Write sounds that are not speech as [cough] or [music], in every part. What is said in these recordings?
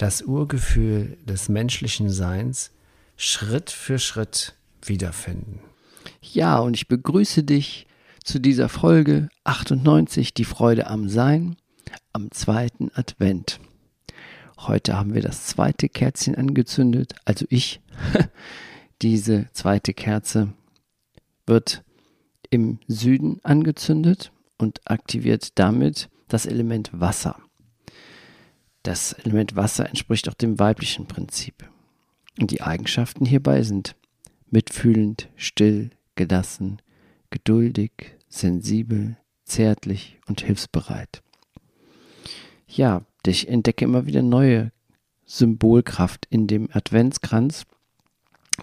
das Urgefühl des menschlichen Seins Schritt für Schritt wiederfinden. Ja, und ich begrüße dich zu dieser Folge 98, die Freude am Sein, am zweiten Advent. Heute haben wir das zweite Kerzchen angezündet, also ich. [laughs] Diese zweite Kerze wird im Süden angezündet und aktiviert damit das Element Wasser. Das Element Wasser entspricht auch dem weiblichen Prinzip. Und die Eigenschaften hierbei sind mitfühlend, still, gelassen, geduldig, sensibel, zärtlich und hilfsbereit. Ja, ich entdecke immer wieder neue Symbolkraft in dem Adventskranz.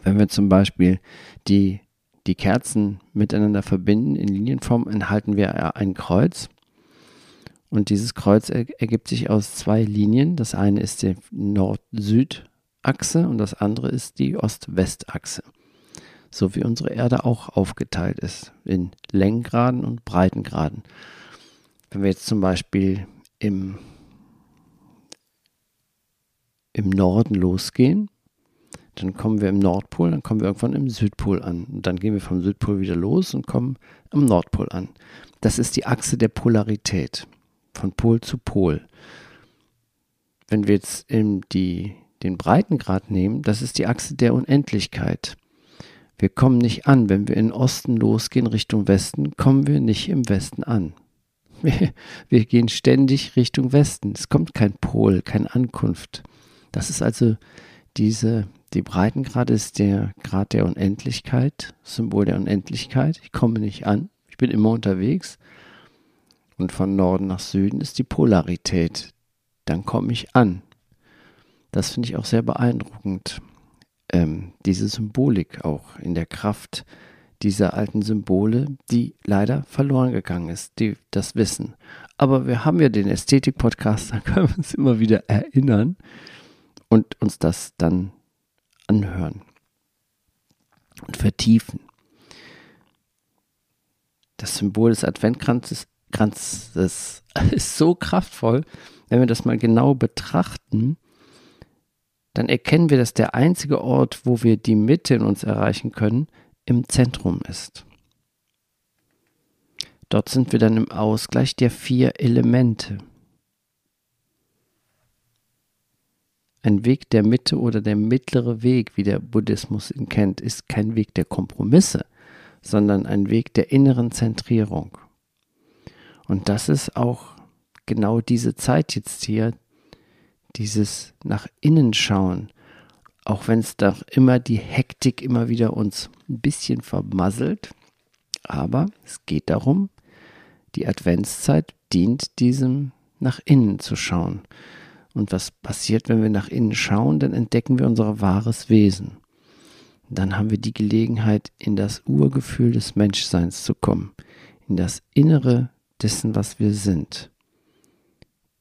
Wenn wir zum Beispiel die, die Kerzen miteinander verbinden in Linienform, enthalten wir ein Kreuz. Und dieses Kreuz ergibt sich aus zwei Linien. Das eine ist die Nord-Süd-Achse und das andere ist die Ost-West-Achse. So wie unsere Erde auch aufgeteilt ist in Längengraden und Breitengraden. Wenn wir jetzt zum Beispiel im, im Norden losgehen, dann kommen wir im Nordpol, dann kommen wir irgendwann im Südpol an. Und dann gehen wir vom Südpol wieder los und kommen am Nordpol an. Das ist die Achse der Polarität von Pol zu Pol. Wenn wir jetzt die, den Breitengrad nehmen, das ist die Achse der Unendlichkeit. Wir kommen nicht an. Wenn wir in Osten losgehen Richtung Westen, kommen wir nicht im Westen an. Wir, [laughs] wir gehen ständig Richtung Westen. Es kommt kein Pol, keine Ankunft. Das ist also diese, die Breitengrad ist der Grad der Unendlichkeit, Symbol der Unendlichkeit. Ich komme nicht an. Ich bin immer unterwegs. Und von Norden nach Süden ist die Polarität. Dann komme ich an. Das finde ich auch sehr beeindruckend. Ähm, diese Symbolik auch in der Kraft dieser alten Symbole, die leider verloren gegangen ist, die, das Wissen. Aber wir haben ja den Ästhetik-Podcast, [laughs] da können wir uns immer wieder erinnern und uns das dann anhören und vertiefen. Das Symbol des Adventkranzes Kranzes [laughs] ist so kraftvoll, wenn wir das mal genau betrachten, dann erkennen wir, dass der einzige Ort, wo wir die Mitte in uns erreichen können, im Zentrum ist. Dort sind wir dann im Ausgleich der vier Elemente. Ein Weg der Mitte oder der mittlere Weg, wie der Buddhismus ihn kennt, ist kein Weg der Kompromisse, sondern ein Weg der inneren Zentrierung. Und das ist auch genau diese Zeit jetzt hier, dieses nach innen schauen, auch wenn es doch immer die Hektik immer wieder uns ein bisschen vermasselt. Aber es geht darum, die Adventszeit dient diesem nach innen zu schauen. Und was passiert, wenn wir nach innen schauen, dann entdecken wir unser wahres Wesen. Dann haben wir die Gelegenheit, in das Urgefühl des Menschseins zu kommen, in das innere dessen, was wir sind,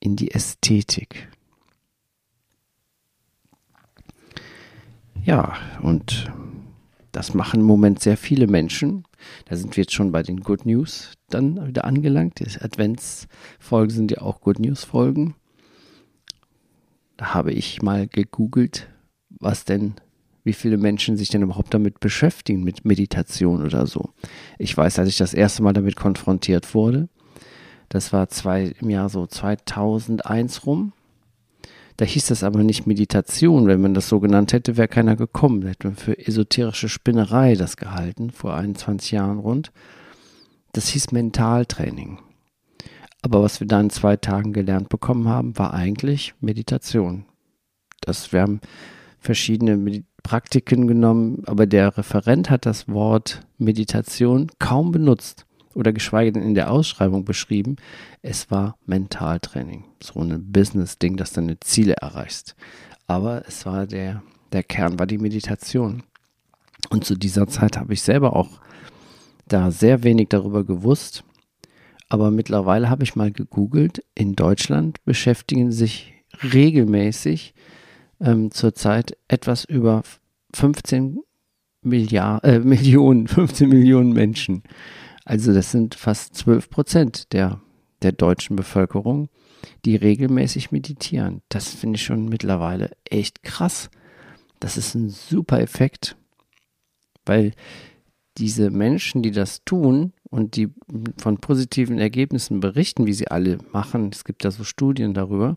in die Ästhetik. Ja, und das machen im Moment sehr viele Menschen. Da sind wir jetzt schon bei den Good News dann wieder angelangt. Die Adventsfolgen sind ja auch Good News Folgen. Da habe ich mal gegoogelt, was denn wie viele Menschen sich denn überhaupt damit beschäftigen, mit Meditation oder so. Ich weiß, als ich das erste Mal damit konfrontiert wurde, das war zwei, im Jahr so 2001 rum. Da hieß das aber nicht Meditation. Wenn man das so genannt hätte, wäre keiner gekommen. Hätte man für esoterische Spinnerei das gehalten, vor 21 Jahren rund. Das hieß Mentaltraining. Aber was wir da in zwei Tagen gelernt bekommen haben, war eigentlich Meditation. Das, wir haben verschiedene Medi Praktiken genommen, aber der Referent hat das Wort Meditation kaum benutzt. Oder geschweige denn in der Ausschreibung beschrieben. Es war Mentaltraining, so ein Business-Ding, dass du deine Ziele erreichst. Aber es war der, der Kern war die Meditation. Und zu dieser Zeit habe ich selber auch da sehr wenig darüber gewusst. Aber mittlerweile habe ich mal gegoogelt. In Deutschland beschäftigen sich regelmäßig ähm, zurzeit etwas über 15 Milliard, äh, [laughs] Millionen, 15 Millionen Menschen. Also das sind fast 12 Prozent der, der deutschen Bevölkerung, die regelmäßig meditieren. Das finde ich schon mittlerweile echt krass. Das ist ein super Effekt, weil diese Menschen, die das tun und die von positiven Ergebnissen berichten, wie sie alle machen, es gibt ja so Studien darüber,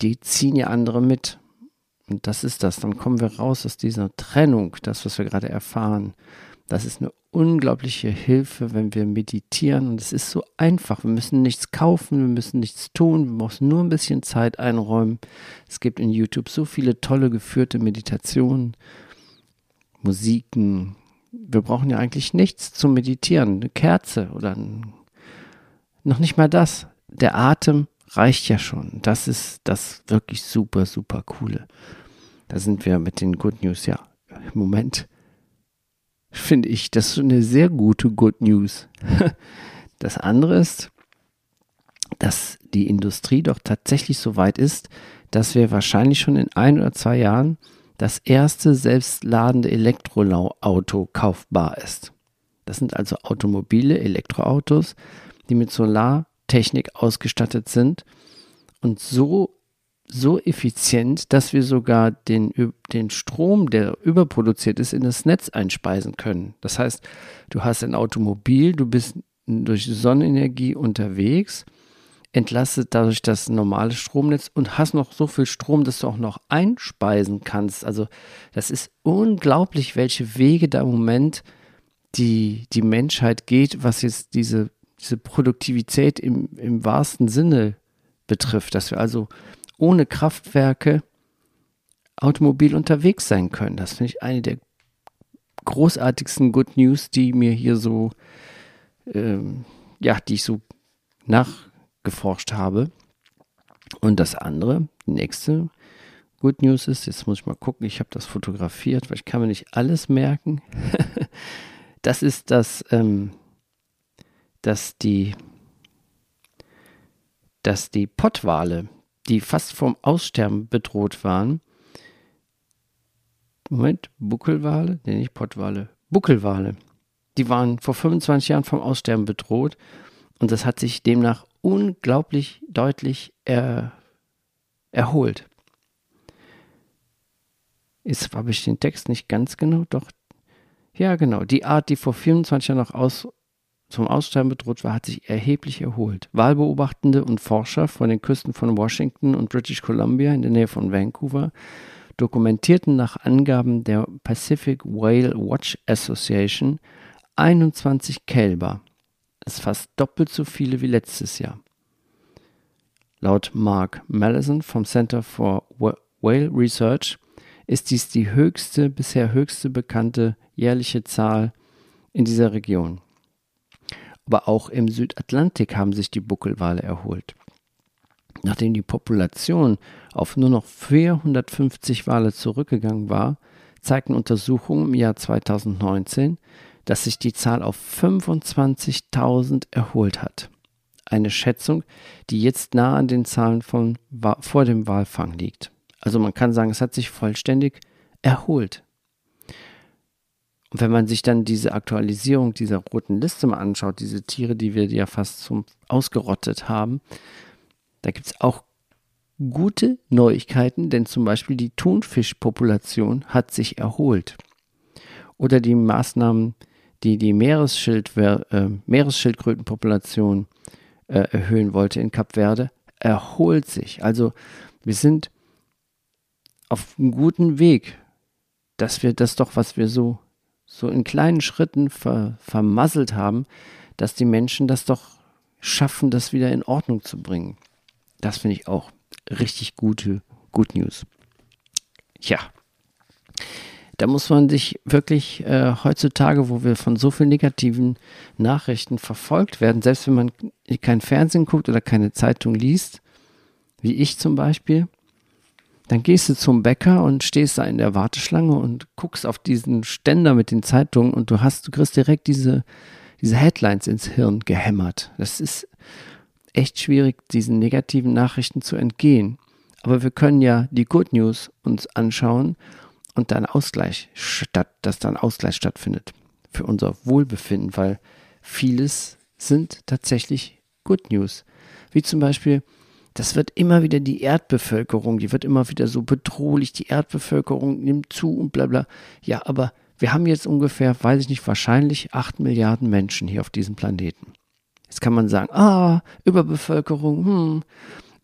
die ziehen ja andere mit. Und das ist das. Dann kommen wir raus aus dieser Trennung, das, was wir gerade erfahren. Das ist eine unglaubliche Hilfe, wenn wir meditieren. Und es ist so einfach. Wir müssen nichts kaufen, wir müssen nichts tun, wir müssen nur ein bisschen Zeit einräumen. Es gibt in YouTube so viele tolle geführte Meditationen, Musiken. Wir brauchen ja eigentlich nichts zum Meditieren. Eine Kerze oder ein, noch nicht mal das. Der Atem reicht ja schon. Das ist das wirklich super, super coole. Da sind wir mit den Good News. Ja, im Moment finde ich das eine sehr gute Good News. [laughs] Das andere ist, dass die Industrie doch tatsächlich so weit ist, dass wir wahrscheinlich schon in ein oder zwei Jahren das erste selbstladende Elektroauto kaufbar ist. Das sind also automobile Elektroautos, die mit Solartechnik ausgestattet sind und so so effizient, dass wir sogar den, den Strom, der überproduziert ist, in das Netz einspeisen können. Das heißt, du hast ein Automobil, du bist durch Sonnenenergie unterwegs, entlastet dadurch das normale Stromnetz und hast noch so viel Strom, dass du auch noch einspeisen kannst. Also das ist unglaublich, welche Wege da im Moment die, die Menschheit geht, was jetzt diese, diese Produktivität im, im wahrsten Sinne betrifft, dass wir also ohne Kraftwerke automobil unterwegs sein können. Das finde ich eine der großartigsten Good News, die mir hier so, ähm, ja, die ich so nachgeforscht habe. Und das andere, die nächste Good News ist, jetzt muss ich mal gucken, ich habe das fotografiert, weil ich kann mir nicht alles merken. [laughs] das ist das, ähm, dass die, dass die Pottwale die fast vom Aussterben bedroht waren. Moment, Buckelwale? Nee, nicht Pottwale. Buckelwale. Die waren vor 25 Jahren vom Aussterben bedroht und das hat sich demnach unglaublich deutlich er, erholt. Jetzt habe ich den Text nicht ganz genau, doch. Ja, genau. Die Art, die vor 24 Jahren noch aus, zum Aussterben bedroht war, hat sich erheblich erholt. Wahlbeobachtende und Forscher von den Küsten von Washington und British Columbia in der Nähe von Vancouver dokumentierten nach Angaben der Pacific Whale Watch Association 21 Kälber. Das ist fast doppelt so viele wie letztes Jahr. Laut Mark Mallison vom Center for Whale Research ist dies die höchste, bisher höchste bekannte jährliche Zahl in dieser Region aber auch im Südatlantik haben sich die Buckelwale erholt. Nachdem die Population auf nur noch 450 Wale zurückgegangen war, zeigten Untersuchungen im Jahr 2019, dass sich die Zahl auf 25.000 erholt hat. Eine Schätzung, die jetzt nah an den Zahlen von vor dem Walfang liegt. Also man kann sagen, es hat sich vollständig erholt. Und wenn man sich dann diese Aktualisierung dieser roten Liste mal anschaut, diese Tiere, die wir ja fast zum ausgerottet haben, da gibt es auch gute Neuigkeiten, denn zum Beispiel die Thunfischpopulation hat sich erholt. Oder die Maßnahmen, die die Meeresschild, äh, Meeresschildkrötenpopulation äh, erhöhen wollte in Kap Verde, erholt sich. Also wir sind auf einem guten Weg, dass wir das doch, was wir so so in kleinen Schritten ver, vermasselt haben, dass die Menschen das doch schaffen, das wieder in Ordnung zu bringen. Das finde ich auch richtig gute Good News. Tja, Da muss man sich wirklich äh, heutzutage, wo wir von so vielen negativen Nachrichten verfolgt werden, selbst wenn man kein Fernsehen guckt oder keine Zeitung liest, wie ich zum Beispiel, dann gehst du zum Bäcker und stehst da in der Warteschlange und guckst auf diesen Ständer mit den Zeitungen und du hast, du kriegst direkt diese, diese Headlines ins Hirn gehämmert. Das ist echt schwierig, diesen negativen Nachrichten zu entgehen. Aber wir können ja die Good News uns anschauen und dann Ausgleich statt, dass dann Ausgleich stattfindet für unser Wohlbefinden, weil vieles sind tatsächlich Good News. Wie zum Beispiel, das wird immer wieder die Erdbevölkerung, die wird immer wieder so bedrohlich, die Erdbevölkerung nimmt zu und bla bla. Ja, aber wir haben jetzt ungefähr, weiß ich nicht, wahrscheinlich acht Milliarden Menschen hier auf diesem Planeten. Jetzt kann man sagen, ah, Überbevölkerung, hm.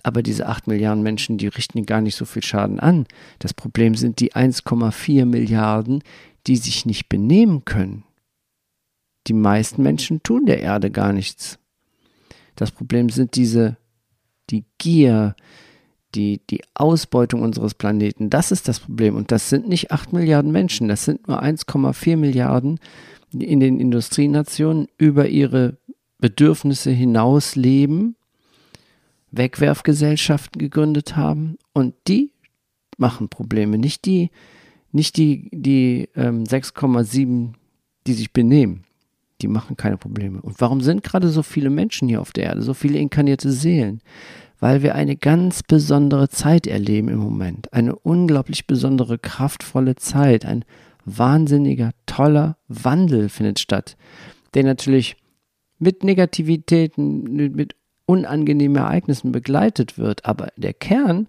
Aber diese 8 Milliarden Menschen, die richten gar nicht so viel Schaden an. Das Problem sind die 1,4 Milliarden, die sich nicht benehmen können. Die meisten Menschen tun der Erde gar nichts. Das Problem sind diese, die Gier, die, die Ausbeutung unseres Planeten. Das ist das Problem. Und das sind nicht 8 Milliarden Menschen, das sind nur 1,4 Milliarden in den Industrienationen über ihre Bedürfnisse hinaus leben Wegwerfgesellschaften gegründet haben und die machen Probleme, nicht die, nicht die, die ähm, 6,7, die sich benehmen. Die machen keine Probleme. Und warum sind gerade so viele Menschen hier auf der Erde, so viele inkarnierte Seelen? Weil wir eine ganz besondere Zeit erleben im Moment. Eine unglaublich besondere, kraftvolle Zeit. Ein wahnsinniger, toller Wandel findet statt, der natürlich mit Negativitäten, mit unangenehmen Ereignissen begleitet wird. Aber der Kern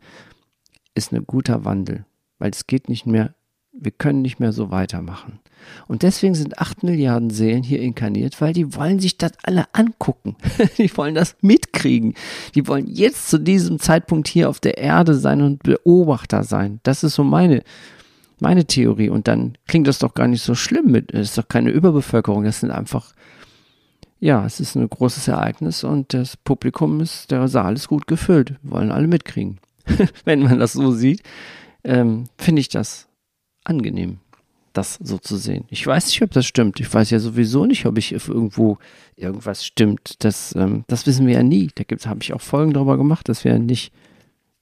ist ein guter Wandel, weil es geht nicht mehr, wir können nicht mehr so weitermachen. Und deswegen sind acht Milliarden Seelen hier inkarniert, weil die wollen sich das alle angucken. [laughs] die wollen das mitkriegen. Die wollen jetzt zu diesem Zeitpunkt hier auf der Erde sein und Beobachter sein. Das ist so meine, meine Theorie. Und dann klingt das doch gar nicht so schlimm mit. Es ist doch keine Überbevölkerung. Das sind einfach ja, es ist ein großes Ereignis und das Publikum ist, der Saal ist gut gefüllt. Wollen alle mitkriegen. [laughs] Wenn man das so sieht, ähm, finde ich das angenehm, das so zu sehen. Ich weiß nicht, ob das stimmt. Ich weiß ja sowieso nicht, ob ich irgendwo irgendwas stimmt. Das, ähm, das wissen wir ja nie. Da habe ich auch Folgen darüber gemacht, dass wir nicht,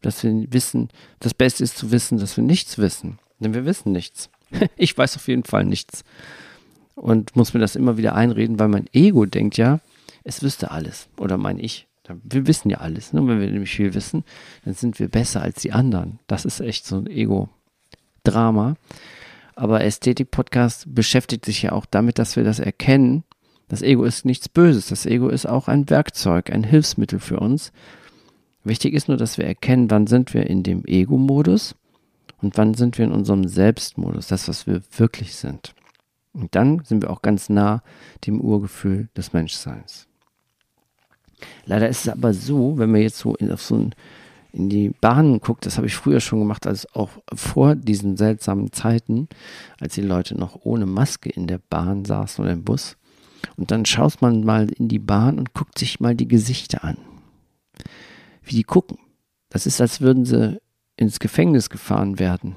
dass wir wissen, das Beste ist zu wissen, dass wir nichts wissen. Denn wir wissen nichts. [laughs] ich weiß auf jeden Fall nichts und muss mir das immer wieder einreden, weil mein Ego denkt ja, es wüsste alles. Oder mein Ich. Wir wissen ja alles. Ne? Wenn wir nämlich viel wissen, dann sind wir besser als die anderen. Das ist echt so ein Ego-Drama. Aber Ästhetik-Podcast beschäftigt sich ja auch damit, dass wir das erkennen. Das Ego ist nichts Böses. Das Ego ist auch ein Werkzeug, ein Hilfsmittel für uns. Wichtig ist nur, dass wir erkennen, wann sind wir in dem Ego-Modus und wann sind wir in unserem Selbstmodus, das, was wir wirklich sind. Und dann sind wir auch ganz nah dem Urgefühl des Menschseins. Leider ist es aber so, wenn man jetzt so auf so ein, in die Bahnen guckt, das habe ich früher schon gemacht, als auch vor diesen seltsamen Zeiten, als die Leute noch ohne Maske in der Bahn saßen oder im Bus. Und dann schaut man mal in die Bahn und guckt sich mal die Gesichter an. Wie die gucken. Das ist, als würden sie ins Gefängnis gefahren werden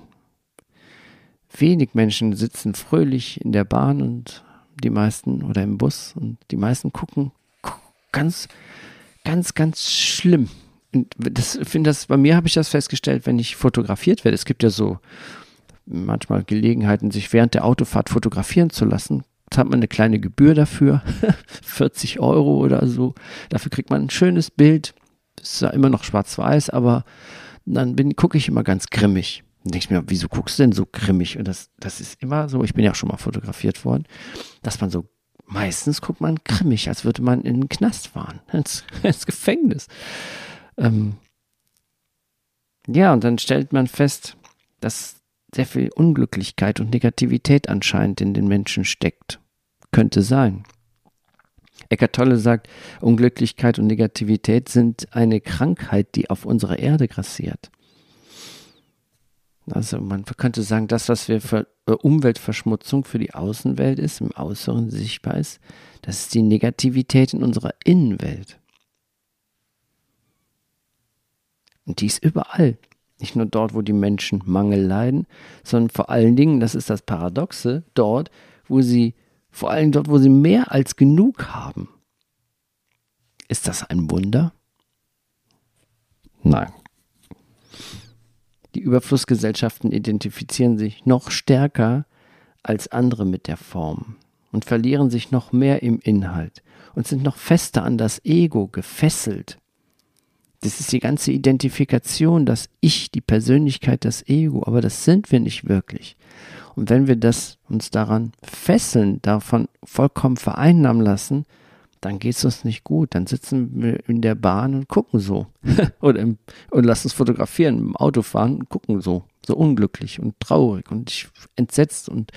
wenig Menschen sitzen fröhlich in der Bahn und die meisten oder im Bus und die meisten gucken ganz, ganz, ganz schlimm. Das finde das, bei mir habe ich das festgestellt, wenn ich fotografiert werde. Es gibt ja so manchmal Gelegenheiten, sich während der Autofahrt fotografieren zu lassen. Da hat man eine kleine Gebühr dafür, [laughs] 40 Euro oder so. Dafür kriegt man ein schönes Bild. Ist ja immer noch schwarz-weiß, aber dann gucke ich immer ganz grimmig. Dann denke ich mir, wieso guckst du denn so grimmig? Und das, das ist immer so, ich bin ja auch schon mal fotografiert worden, dass man so, meistens guckt man grimmig, als würde man in den Knast fahren, [laughs] ins, ins Gefängnis. Ähm, ja, und dann stellt man fest, dass sehr viel Unglücklichkeit und Negativität anscheinend in den Menschen steckt. Könnte sein. Eckart Tolle sagt, Unglücklichkeit und Negativität sind eine Krankheit, die auf unserer Erde grassiert. Also man könnte sagen, das, was wir für äh, Umweltverschmutzung für die Außenwelt ist, im Äußeren sichtbar ist, das ist die Negativität in unserer Innenwelt. Und die ist überall. Nicht nur dort, wo die Menschen Mangel leiden, sondern vor allen Dingen, das ist das Paradoxe, dort, wo sie, vor allem dort, wo sie mehr als genug haben. Ist das ein Wunder? Nein. Die Überflussgesellschaften identifizieren sich noch stärker als andere mit der Form und verlieren sich noch mehr im Inhalt und sind noch fester an das Ego gefesselt. Das ist die ganze Identifikation, das Ich, die Persönlichkeit, das Ego, aber das sind wir nicht wirklich. Und wenn wir das uns daran fesseln, davon vollkommen vereinnahmen lassen, dann geht es uns nicht gut. Dann sitzen wir in der Bahn und gucken so. [laughs] Oder im, und lassen uns fotografieren, im Auto fahren und gucken so. So unglücklich und traurig und entsetzt und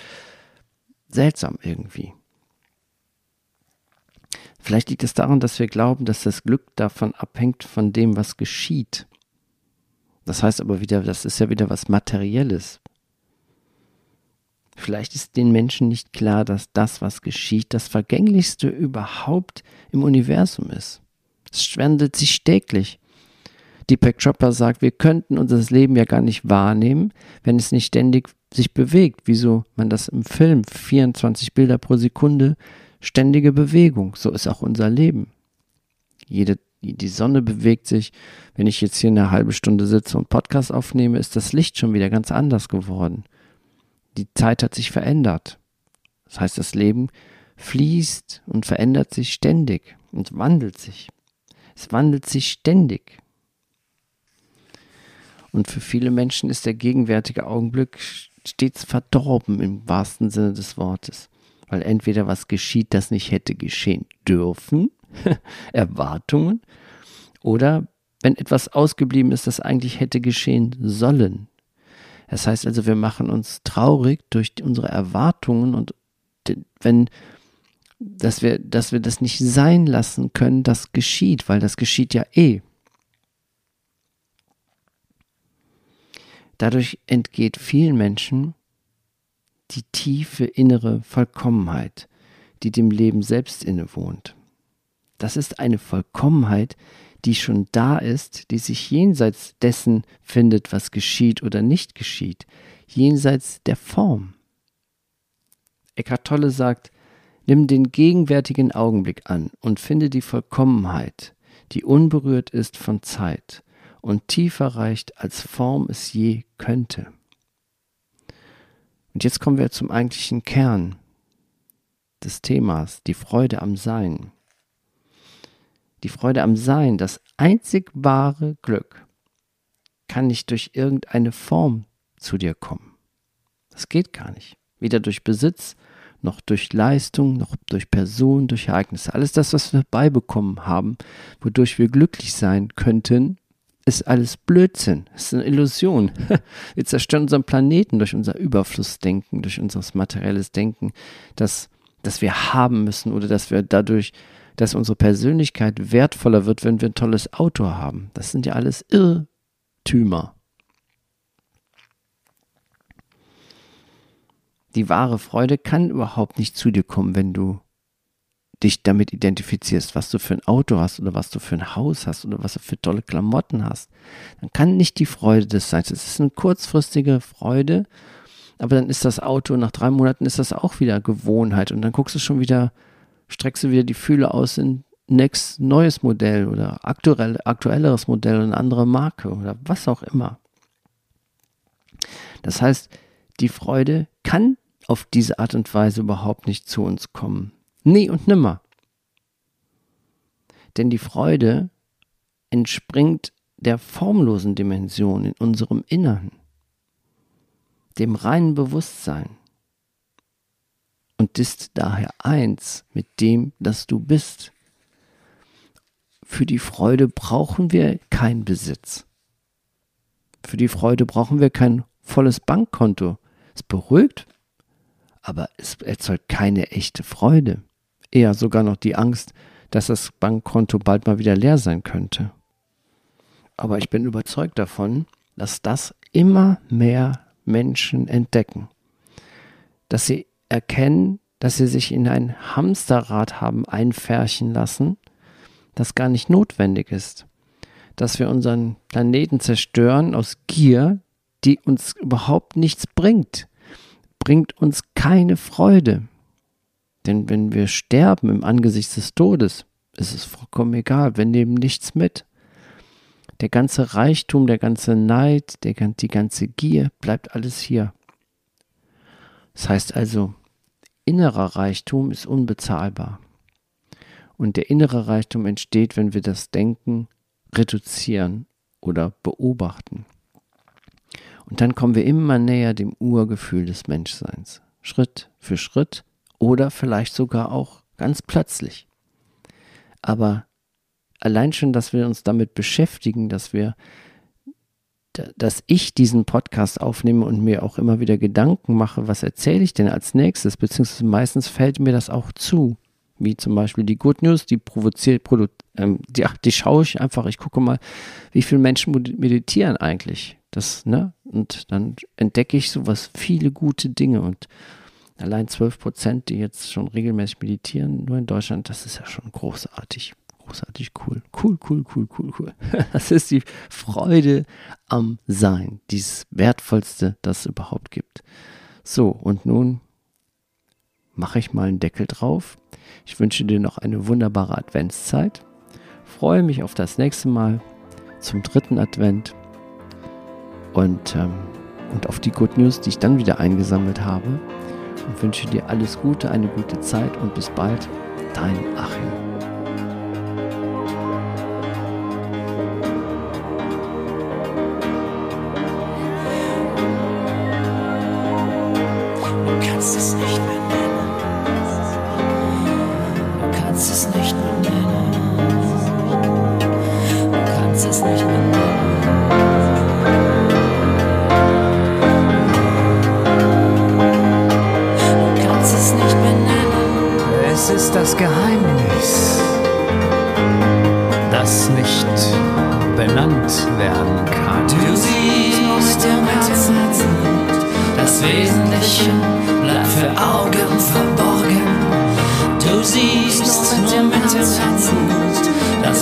seltsam irgendwie. Vielleicht liegt es daran, dass wir glauben, dass das Glück davon abhängt von dem, was geschieht. Das heißt aber wieder, das ist ja wieder was Materielles. Vielleicht ist den Menschen nicht klar, dass das, was geschieht, das Vergänglichste überhaupt im Universum ist. Es wandelt sich täglich. Deepak Chopra sagt, wir könnten unser Leben ja gar nicht wahrnehmen, wenn es nicht ständig sich bewegt. Wieso man das im Film 24 Bilder pro Sekunde, ständige Bewegung. So ist auch unser Leben. Jede, die Sonne bewegt sich. Wenn ich jetzt hier eine halbe Stunde sitze und Podcast aufnehme, ist das Licht schon wieder ganz anders geworden die Zeit hat sich verändert. Das heißt, das Leben fließt und verändert sich ständig und wandelt sich. Es wandelt sich ständig. Und für viele Menschen ist der gegenwärtige Augenblick stets verdorben im wahrsten Sinne des Wortes, weil entweder was geschieht, das nicht hätte geschehen dürfen, [laughs] Erwartungen, oder wenn etwas ausgeblieben ist, das eigentlich hätte geschehen sollen, das heißt also, wir machen uns traurig durch unsere Erwartungen und wenn, dass wir, dass wir das nicht sein lassen können, das geschieht, weil das geschieht ja eh. Dadurch entgeht vielen Menschen die tiefe innere Vollkommenheit, die dem Leben selbst innewohnt. Das ist eine Vollkommenheit, die schon da ist, die sich jenseits dessen findet, was geschieht oder nicht geschieht, jenseits der Form. Eckhart Tolle sagt, nimm den gegenwärtigen Augenblick an und finde die Vollkommenheit, die unberührt ist von Zeit und tiefer reicht, als Form es je könnte. Und jetzt kommen wir zum eigentlichen Kern des Themas, die Freude am Sein die Freude am Sein, das einzig wahre Glück, kann nicht durch irgendeine Form zu dir kommen. Das geht gar nicht. Weder durch Besitz, noch durch Leistung, noch durch Person, durch Ereignisse. Alles das, was wir beibekommen haben, wodurch wir glücklich sein könnten, ist alles Blödsinn. Es ist eine Illusion. [laughs] Wir zerstören unseren Planeten durch unser Überflussdenken, durch unser materielles Denken, das, das wir haben müssen oder dass wir dadurch dass unsere Persönlichkeit wertvoller wird, wenn wir ein tolles Auto haben. Das sind ja alles Irrtümer. Die wahre Freude kann überhaupt nicht zu dir kommen, wenn du dich damit identifizierst, was du für ein Auto hast oder was du für ein Haus hast oder was du für tolle Klamotten hast. Dann kann nicht die Freude des sein. Es ist eine kurzfristige Freude, aber dann ist das Auto, nach drei Monaten ist das auch wieder Gewohnheit und dann guckst du schon wieder streckst du wieder die Fühle aus in next neues Modell oder aktuell, aktuelleres Modell, eine andere Marke oder was auch immer. Das heißt, die Freude kann auf diese Art und Weise überhaupt nicht zu uns kommen. Nie und nimmer. Denn die Freude entspringt der formlosen Dimension in unserem Innern, dem reinen Bewusstsein und ist daher eins mit dem, das du bist. Für die Freude brauchen wir keinen Besitz. Für die Freude brauchen wir kein volles Bankkonto. Es beruhigt, aber es erzeugt keine echte Freude. Eher sogar noch die Angst, dass das Bankkonto bald mal wieder leer sein könnte. Aber ich bin überzeugt davon, dass das immer mehr Menschen entdecken. Dass sie erkennen, dass sie sich in ein Hamsterrad haben einfärchen lassen, das gar nicht notwendig ist. dass wir unseren Planeten zerstören aus Gier, die uns überhaupt nichts bringt, bringt uns keine Freude. Denn wenn wir sterben im Angesicht des Todes, ist es vollkommen egal, wir nehmen nichts mit. Der ganze Reichtum, der ganze Neid, der, die ganze Gier bleibt alles hier. Das heißt also, innerer Reichtum ist unbezahlbar. Und der innere Reichtum entsteht, wenn wir das Denken reduzieren oder beobachten. Und dann kommen wir immer näher dem Urgefühl des Menschseins. Schritt für Schritt oder vielleicht sogar auch ganz plötzlich. Aber allein schon, dass wir uns damit beschäftigen, dass wir, dass ich diesen Podcast aufnehme und mir auch immer wieder Gedanken mache, was erzähle ich denn als nächstes, beziehungsweise meistens fällt mir das auch zu. Wie zum Beispiel die Good News, die provoziert, ähm, die, die schaue ich einfach, ich gucke mal, wie viele Menschen meditieren eigentlich. Das, ne? Und dann entdecke ich sowas, viele gute Dinge und allein 12 Prozent, die jetzt schon regelmäßig meditieren, nur in Deutschland, das ist ja schon großartig großartig cool. Cool, cool, cool, cool, cool. [laughs] Das ist die Freude am Sein, dies Wertvollste, das es überhaupt gibt. So, und nun mache ich mal einen Deckel drauf. Ich wünsche dir noch eine wunderbare Adventszeit. Freue mich auf das nächste Mal zum dritten Advent und, ähm, und auf die Good News, die ich dann wieder eingesammelt habe. Und wünsche dir alles Gute, eine gute Zeit und bis bald. Dein Achim.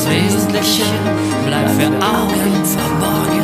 Wesentliche bleibt für Augen verborgen.